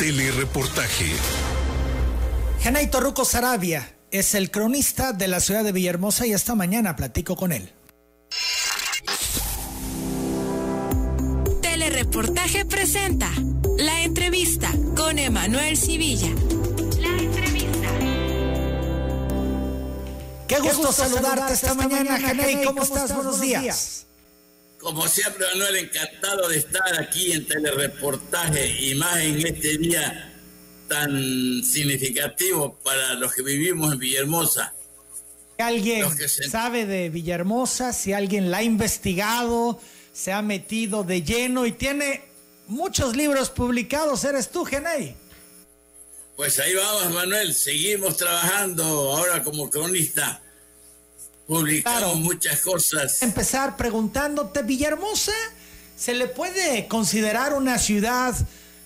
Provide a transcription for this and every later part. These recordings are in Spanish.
Telereportaje. Genay Torruco Sarabia es el cronista de la ciudad de Villahermosa y esta mañana platico con él. Telereportaje presenta la entrevista con Emanuel Civilla. La entrevista. Qué gusto, saludarte, esta, mañana, Genay. ¿Cómo, estás? Buenos días. Como siempre, Manuel, encantado de estar aquí en Telereportaje y más en este día tan significativo para los que vivimos en Villahermosa. ¿Alguien sabe de Villahermosa? Si alguien la ha investigado, se ha metido de lleno y tiene muchos libros publicados, ¿eres tú, Genei? Pues ahí vamos, Manuel. Seguimos trabajando ahora como cronista publicamos muchas cosas. Empezar preguntándote, Villahermosa, ¿se le puede considerar una ciudad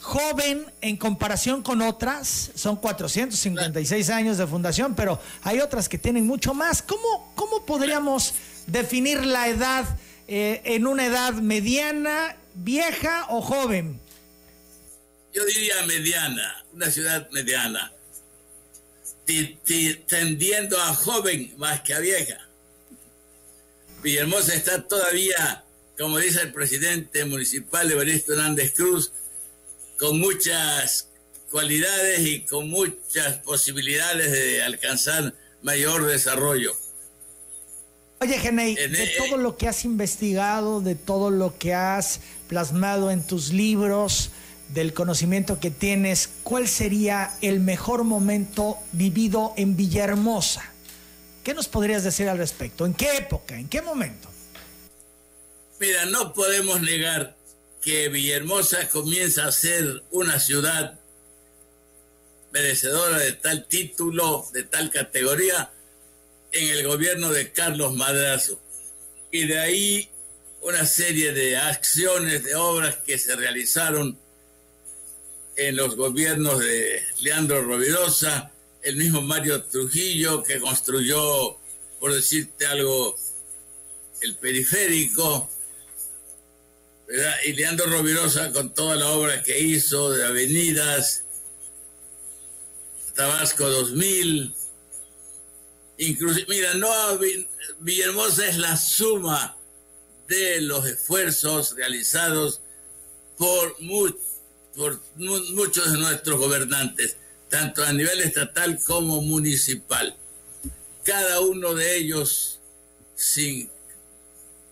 joven en comparación con otras? Son 456 años de fundación, pero hay otras que tienen mucho más. ¿Cómo, cómo podríamos definir la edad eh, en una edad mediana, vieja o joven? Yo diría mediana, una ciudad mediana tendiendo a joven más que a vieja. Villahermosa está todavía, como dice el presidente municipal Evaristo Hernández Cruz, con muchas cualidades y con muchas posibilidades de alcanzar mayor desarrollo. Oye, Genei, de e- todo lo que has investigado, de todo lo que has plasmado en tus libros, del conocimiento que tienes, ¿cuál sería el mejor momento vivido en Villahermosa? ¿Qué nos podrías decir al respecto? ¿En qué época? ¿En qué momento? Mira, no podemos negar que Villahermosa comienza a ser una ciudad merecedora de tal título, de tal categoría, en el gobierno de Carlos Madrazo. Y de ahí una serie de acciones, de obras que se realizaron en los gobiernos de Leandro Rovirosa, el mismo Mario Trujillo que construyó, por decirte algo, el periférico, y Leandro Rovirosa con toda la obra que hizo de avenidas, Tabasco 2000, inclusive, mira, no, Villahermosa es la suma de los esfuerzos realizados por muchos por muchos de nuestros gobernantes, tanto a nivel estatal como municipal. Cada uno de ellos, sin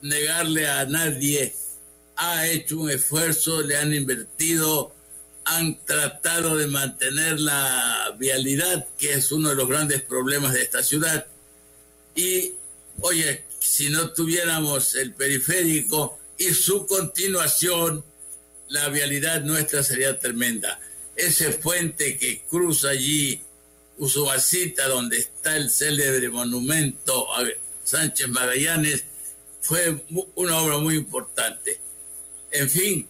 negarle a nadie, ha hecho un esfuerzo, le han invertido, han tratado de mantener la vialidad, que es uno de los grandes problemas de esta ciudad. Y, oye, si no tuviéramos el periférico y su continuación, la vialidad nuestra sería tremenda. Ese puente que cruza allí Usumacita, donde está el célebre monumento a Sánchez Magallanes, fue una obra muy importante. En fin,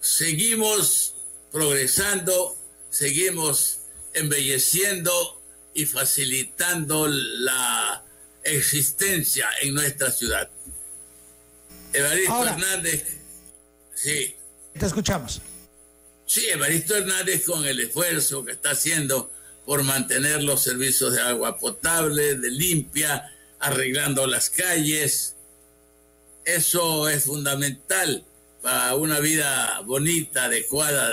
seguimos progresando, seguimos embelleciendo y facilitando la existencia en nuestra ciudad. Evaristo Hernández Sí. Te escuchamos. Sí, Evaristo Hernández con el esfuerzo que está haciendo por mantener los servicios de agua potable, de limpia, arreglando las calles. Eso es fundamental para una vida bonita, adecuada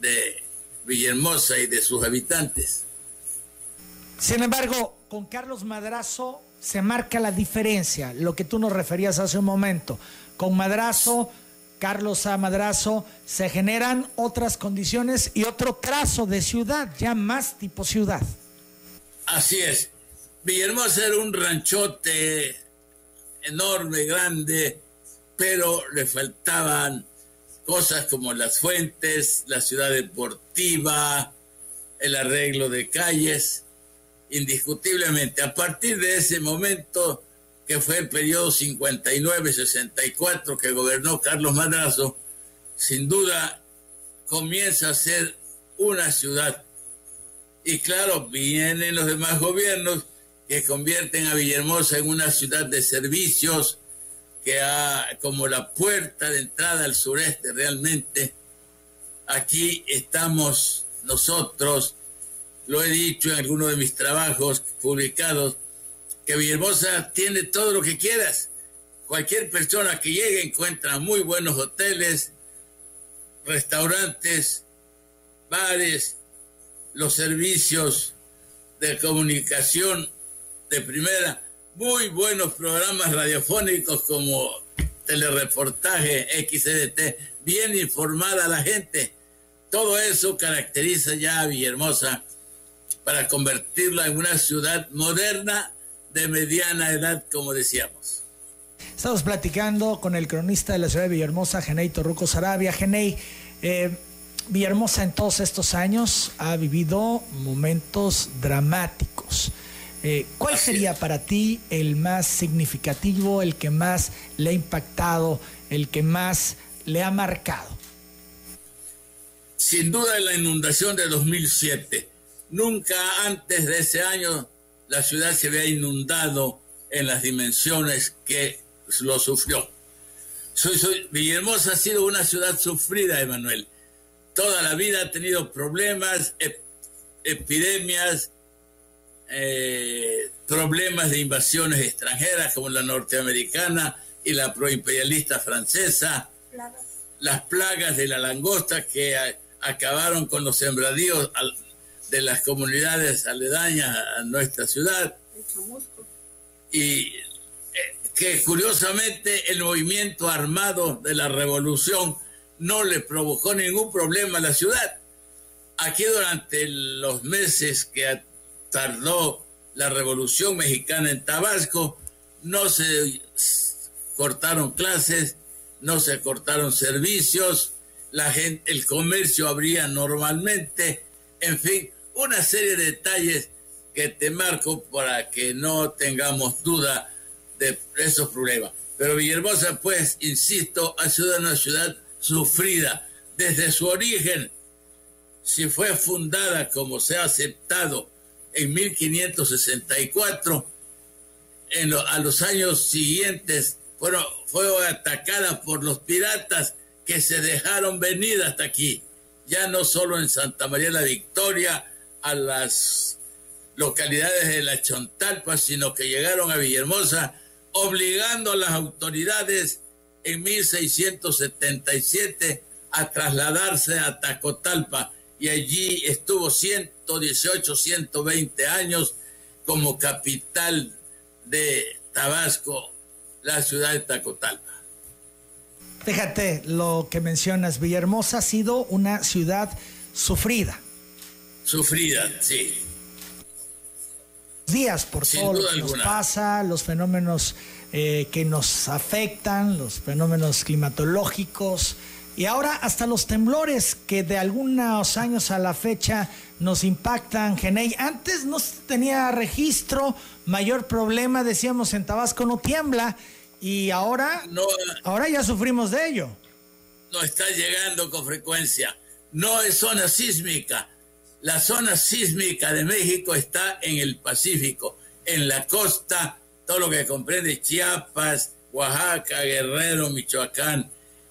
de Villahermosa y de sus habitantes. Sin embargo, con Carlos Madrazo se marca la diferencia, lo que tú nos referías hace un momento. Con Madrazo Carlos A. Madrazo, se generan otras condiciones y otro trazo de ciudad, ya más tipo ciudad. Así es. Villahermosa era un ranchote enorme, grande, pero le faltaban cosas como las fuentes, la ciudad deportiva, el arreglo de calles, indiscutiblemente. A partir de ese momento que fue el periodo 59-64 que gobernó Carlos Madrazo, sin duda comienza a ser una ciudad. Y claro, vienen los demás gobiernos que convierten a Villahermosa en una ciudad de servicios, que ha como la puerta de entrada al sureste realmente, aquí estamos nosotros, lo he dicho en algunos de mis trabajos publicados, que Villahermosa tiene todo lo que quieras. Cualquier persona que llegue encuentra muy buenos hoteles, restaurantes, bares, los servicios de comunicación de primera, muy buenos programas radiofónicos como telereportaje XDT, bien informada la gente. Todo eso caracteriza ya a Villahermosa para convertirla en una ciudad moderna de mediana edad, como decíamos. Estamos platicando con el cronista de la ciudad de Villahermosa, Genei Torruco Sarabia. Genei, eh, Villahermosa en todos estos años ha vivido momentos dramáticos. Eh, ¿Cuál sería para ti el más significativo, el que más le ha impactado, el que más le ha marcado? Sin duda la inundación de 2007. Nunca antes de ese año la ciudad se había inundado en las dimensiones que lo sufrió. Soy, soy, Villahermosa ha sido una ciudad sufrida, Emanuel. Toda la vida ha tenido problemas, epidemias, eh, problemas de invasiones extranjeras como la norteamericana y la proimperialista francesa, las plagas de la langosta que acabaron con los sembradíos de las comunidades aledañas a nuestra ciudad. Y eh, que curiosamente el movimiento armado de la revolución no le provocó ningún problema a la ciudad. Aquí durante los meses que tardó la Revolución Mexicana en Tabasco, no se cortaron clases, no se cortaron servicios, la gente, el comercio abría normalmente, en fin, una serie de detalles que te marco para que no tengamos duda de esos problemas. Pero Villahermosa, pues, insisto, ha sido una ciudad sufrida desde su origen, si fue fundada como se ha aceptado en 1564, en a los años siguientes fueron, fue atacada por los piratas que se dejaron venir hasta aquí, ya no solo en Santa María la Victoria, a las localidades de la Chontalpa, sino que llegaron a Villahermosa obligando a las autoridades en 1677 a trasladarse a Tacotalpa y allí estuvo 118, 120 años como capital de Tabasco, la ciudad de Tacotalpa. Fíjate lo que mencionas, Villahermosa ha sido una ciudad sufrida. Sufrida, sí. Días por todo lo que nos pasa, los fenómenos eh, que nos afectan, los fenómenos climatológicos y ahora hasta los temblores que de algunos años a la fecha nos impactan, Genei. Antes no tenía registro, mayor problema, decíamos en Tabasco no tiembla y ahora, no, ahora ya sufrimos de ello. No está llegando con frecuencia. No es zona sísmica. La zona sísmica de México está en el Pacífico, en la costa todo lo que comprende Chiapas, Oaxaca, Guerrero, Michoacán.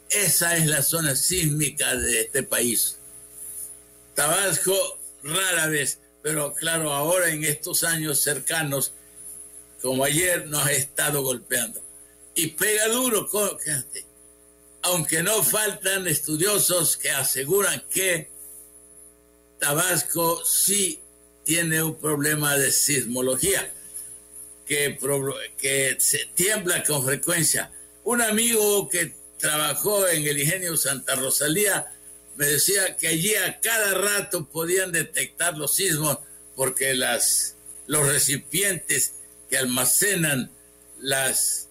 Esa es la zona sísmica de este país. Tabasco, rara vez, pero claro, ahora en estos años cercanos, como ayer, nos ha estado golpeando. Y pega duro, aunque no faltan estudiosos que aseguran que Tabasco sí tiene un problema de sismología que, se tiembla con frecuencia. Un amigo que trabajó en el ingenio Santa Rosalía me decía que allí a cada rato podían detectar los sismos porque los recipientes que almacenan las,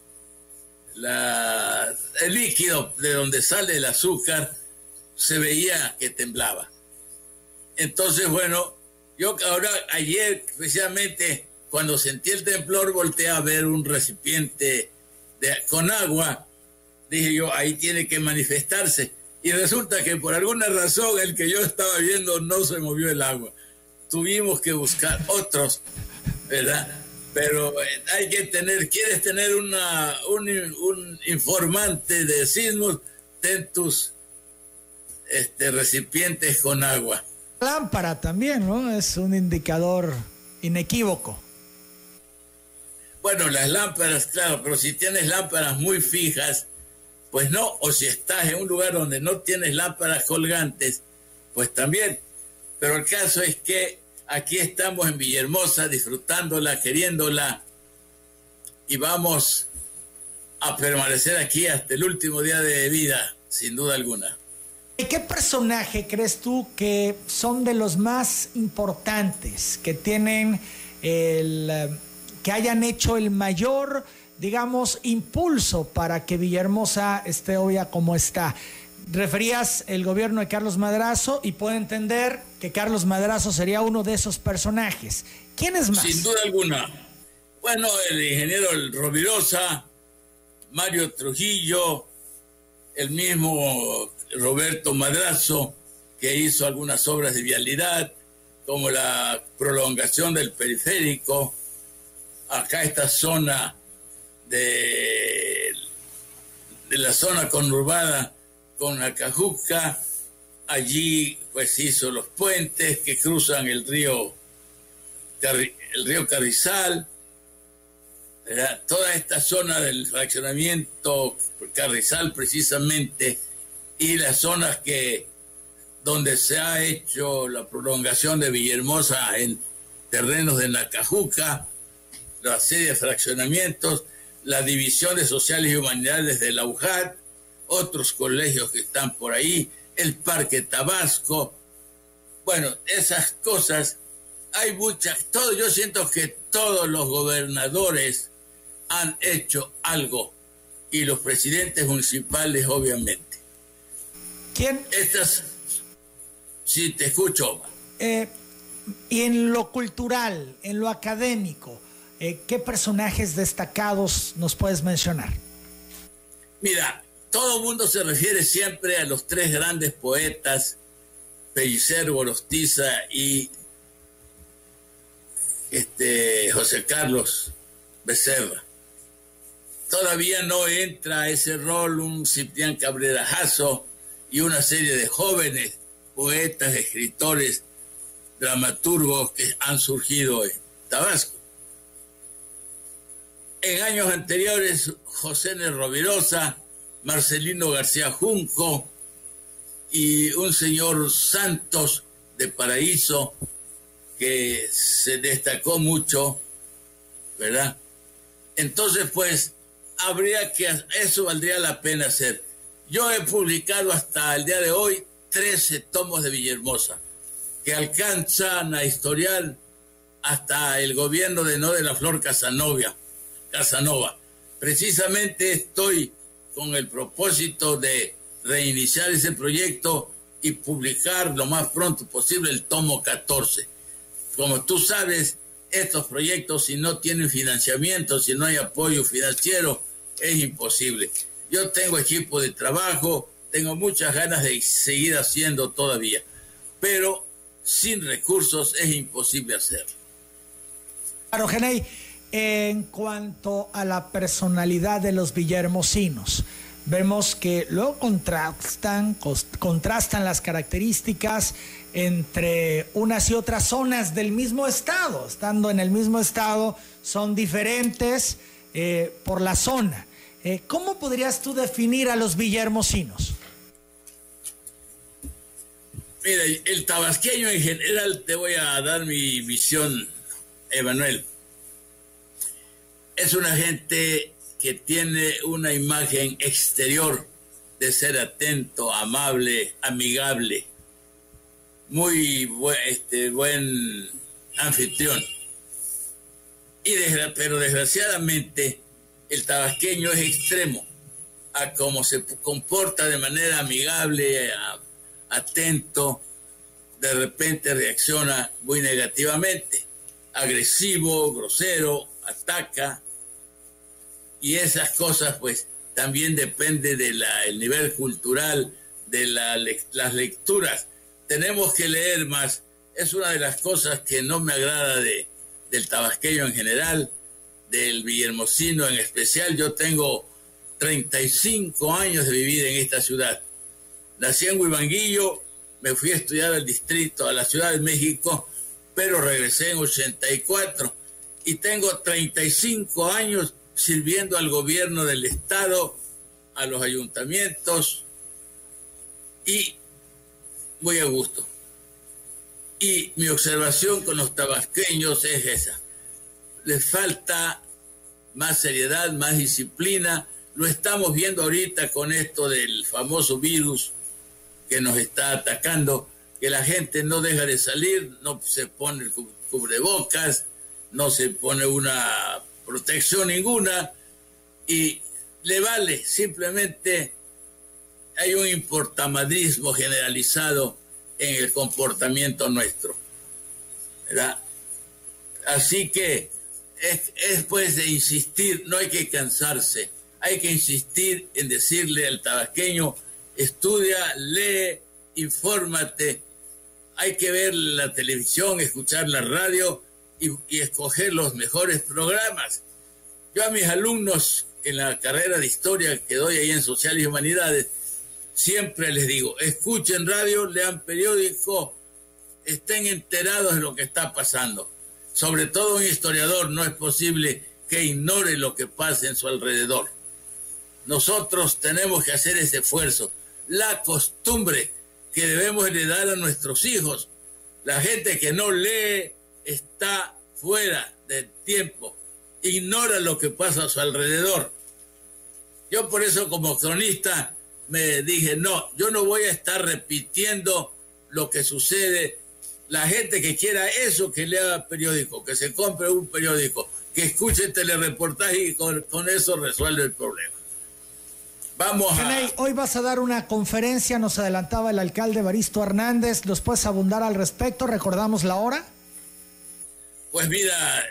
el líquido de donde sale el azúcar se veía que temblaba. Entonces, bueno, yo ahora ayer precisamente cuando sentí el temblor, volteé a ver un recipiente con agua. Dije yo, ahí tiene que manifestarse. Y resulta que por alguna razón el que yo estaba viendo no se movió el agua. Tuvimos que buscar otros, ¿verdad? Pero eh, hay que tener, quieres tener una, un, informante de sismos, ten tus este, recipientes con agua. Lámpara también, ¿no? Es un indicador inequívoco. Bueno, las lámparas, claro, pero si tienes lámparas muy fijas, pues no, o si estás en un lugar donde no tienes lámparas colgantes, pues también. Pero el caso es que aquí estamos en Villahermosa disfrutándola, queriéndola y vamos a permanecer aquí hasta el último día de vida, sin duda alguna. ¿Qué personaje crees tú que son de los más importantes, que tienen el, eh, que hayan hecho el mayor, digamos, impulso para que Villahermosa esté hoy como está? Referías el gobierno de Carlos Madrazo y puedo entender que Carlos Madrazo sería uno de esos personajes. ¿Quién es más? Sin duda alguna. Bueno, el ingeniero Rovirosa, Mario Trujillo, el mismo Roberto Madrazo, que hizo algunas obras de vialidad, como la prolongación del periférico, acá esta zona de, de la zona conurbada con Acajuca, allí pues hizo los puentes que cruzan el río, el río Carrizal, toda esta zona del fraccionamiento Carrizal precisamente y las zonas que donde se ha hecho la prolongación de Villahermosa en terrenos de Nacajuca, la serie de fraccionamientos, las divisiones sociales y humanidades de la UJAT, otros colegios que están por ahí, el Parque Tabasco. Bueno, esas cosas, hay muchas, todo, yo siento que todos los gobernadores han hecho algo y los presidentes municipales obviamente. ¿Quién? Estas, sí, te escucho. Eh, y en lo cultural, en lo académico, eh, ¿qué personajes destacados nos puedes mencionar? Mira, todo el mundo se refiere siempre a los tres grandes poetas, Pellicer, Borostiza y este, José Carlos Becerra todavía no entra a ese rol un Ciprián Cabrera Jasso y una serie de jóvenes poetas, escritores, dramaturgos que han surgido en Tabasco. En años anteriores, José N. Rovirosa, Marcelino García Junco y un señor Santos de Paraíso que se destacó mucho, ¿verdad? Entonces, pues, habría que, eso valdría la pena hacer. Yo he publicado hasta el día de hoy 13 tomos de Villahermosa, que alcanzan a historial hasta el gobierno de No de la Flor Casanova. Casanova. Precisamente estoy con el propósito de reiniciar ese proyecto y publicar lo más pronto posible el tomo 14. Como tú sabes, estos proyectos, si no tienen financiamiento, si no hay apoyo financiero, es imposible. Yo tengo equipo de trabajo, tengo muchas ganas de seguir haciendo todavía, pero sin recursos es imposible hacerlo. Claro, Genei, en cuanto a la personalidad de los villarmosinos, vemos que luego contrastan, contrastan las características entre unas y otras zonas del mismo estado. Estando en el mismo estado, son diferentes eh, por la zona. Eh, ¿Cómo podrías tú definir a los villarmosinos? Mira, el tabasqueño en general, te voy a dar mi visión, Emanuel. Es una gente que tiene una imagen exterior de ser atento, amable, amigable, muy buen, este, buen anfitrión y pero desgraciadamente el tabasqueño es extremo a cómo se comporta de manera amigable, atento, de repente reacciona muy negativamente, agresivo, grosero, ataca, y esas cosas pues también depende del nivel cultural, de las lecturas. Tenemos que leer más, es una de las cosas que no me agrada de, del tabasqueño en general, del villermosino en especial. Yo tengo 35 años de vivir en esta ciudad Nací en Huibanguillo, me fui a estudiar al distrito, a la Ciudad de México, pero regresé en 84 y tengo 35 años sirviendo al gobierno del Estado, a los ayuntamientos y muy a gusto. Y mi observación con los tabasqueños es esa. Les falta más seriedad, más disciplina. Lo estamos viendo ahorita con esto del famoso virus que nos está atacando, que la gente no deja de salir, no se pone cubrebocas, no se pone una protección ninguna y le vale, simplemente hay un importamadrismo generalizado en el comportamiento nuestro. ¿verdad? Así que es, es pues de insistir, no hay que cansarse, hay que insistir en decirle al tabasqueño, estudia, lee, infórmate, hay que ver la televisión, escuchar la radio y, y, escoger los mejores programas. Yo a mis alumnos en la carrera de historia que doy ahí en Sociales y Humanidades, siempre les digo, escuchen radio, lean periódico, estén enterados de lo que está pasando. Sobre todo un historiador no es posible que ignore lo que pasa en su alrededor. Nosotros tenemos que hacer ese esfuerzo. La costumbre que debemos heredar a nuestros hijos. La gente que no lee está fuera del tiempo, ignora lo que pasa a su alrededor. Yo por eso como cronista me dije, no, yo no voy a estar repitiendo lo que sucede. La gente que quiera eso, que lea periódico, que se compre un periódico, que escuche telereportaje y con, con eso resuelve el problema. Vamos a... hoy vas a dar una conferencia, nos adelantaba el alcalde Baristo Hernández, ¿nos puedes abundar al respecto? ¿Recordamos la hora? Pues mira,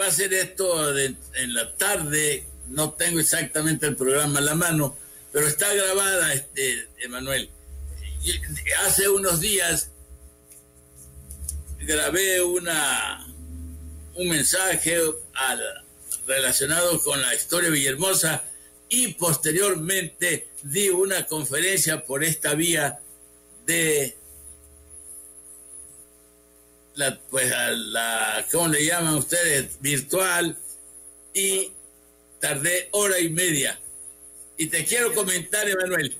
va a ser esto de, en la tarde, no tengo exactamente el programa a la mano, pero está grabada, este, Emanuel. Hace unos días grabé una un mensaje al, relacionado con la historia de Villahermosa y posteriormente di una conferencia por esta vía de la, pues la, ¿cómo le llaman ustedes? Virtual y tardé hora y media. Y te quiero comentar, Emanuel,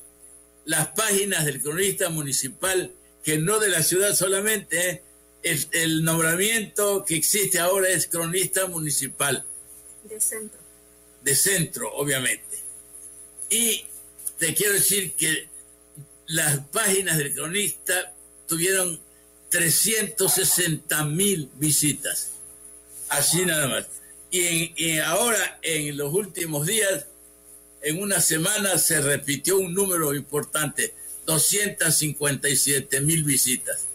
las páginas del cronista municipal, que no de la ciudad solamente, ¿eh? El, el nombramiento que existe ahora es cronista municipal. De centro. De centro, obviamente. Y te quiero decir que las páginas del cronista tuvieron 360 mil visitas. Así nada más. Y, y, ahora, en los últimos días, en una semana se repitió un número importante, 257 mil visitas.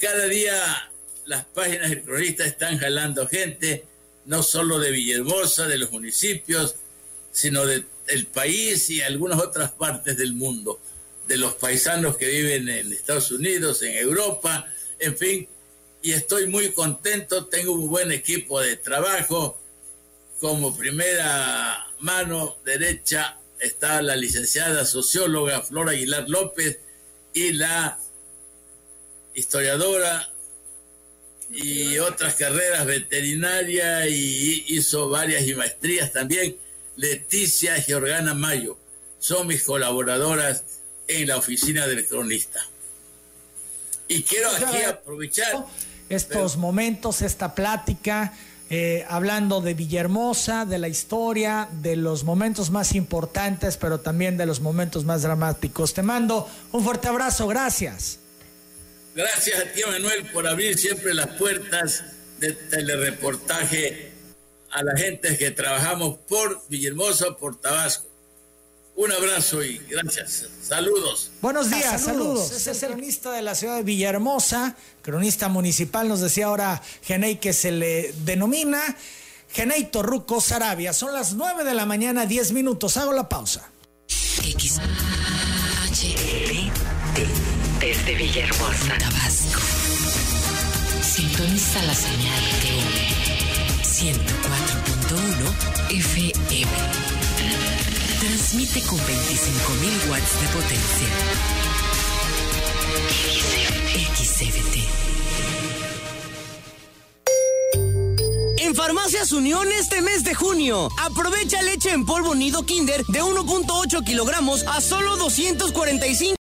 Cada día las páginas del cronista están jalando gente, no solo de Villahermosa, de los municipios, sino de el país y algunas otras partes del mundo, de los paisanos que viven en Estados Unidos, en Europa, en fin, y estoy muy contento, tengo un buen equipo de trabajo, como primera mano derecha está la licenciada socióloga Flora Aguilar López y la historiadora y otras carreras veterinaria y hizo varias y maestrías también Leticia Georgana Mayo. Son mis colaboradoras en la oficina del cronista. Y quiero aquí aprovechar estos pero, momentos, esta plática, eh, hablando de Villahermosa, de la historia, de los momentos más importantes, pero también de los momentos más dramáticos. Te mando un fuerte abrazo, gracias. Gracias a ti, Manuel, por abrir siempre las puertas de telereportaje a la gente que trabajamos por Villahermosa, por Tabasco. Un abrazo y gracias. Saludos. Buenos días, saludos. saludos. Es el cronista de la ciudad de Villahermosa, cronista municipal, nos decía ahora Genei que se le denomina Genei Torruco Sarabia. Son las 9 de la mañana, 10 minutos. Hago la pausa. X H desde Villahermosa, Tabasco. Sintoniza la señal de 104.1 FM. Transmite con 25.000 watts de potencia. XCBT. En Farmacias Unión este mes de junio, aprovecha leche en polvo nido Kinder de 1.8 kilogramos a solo 245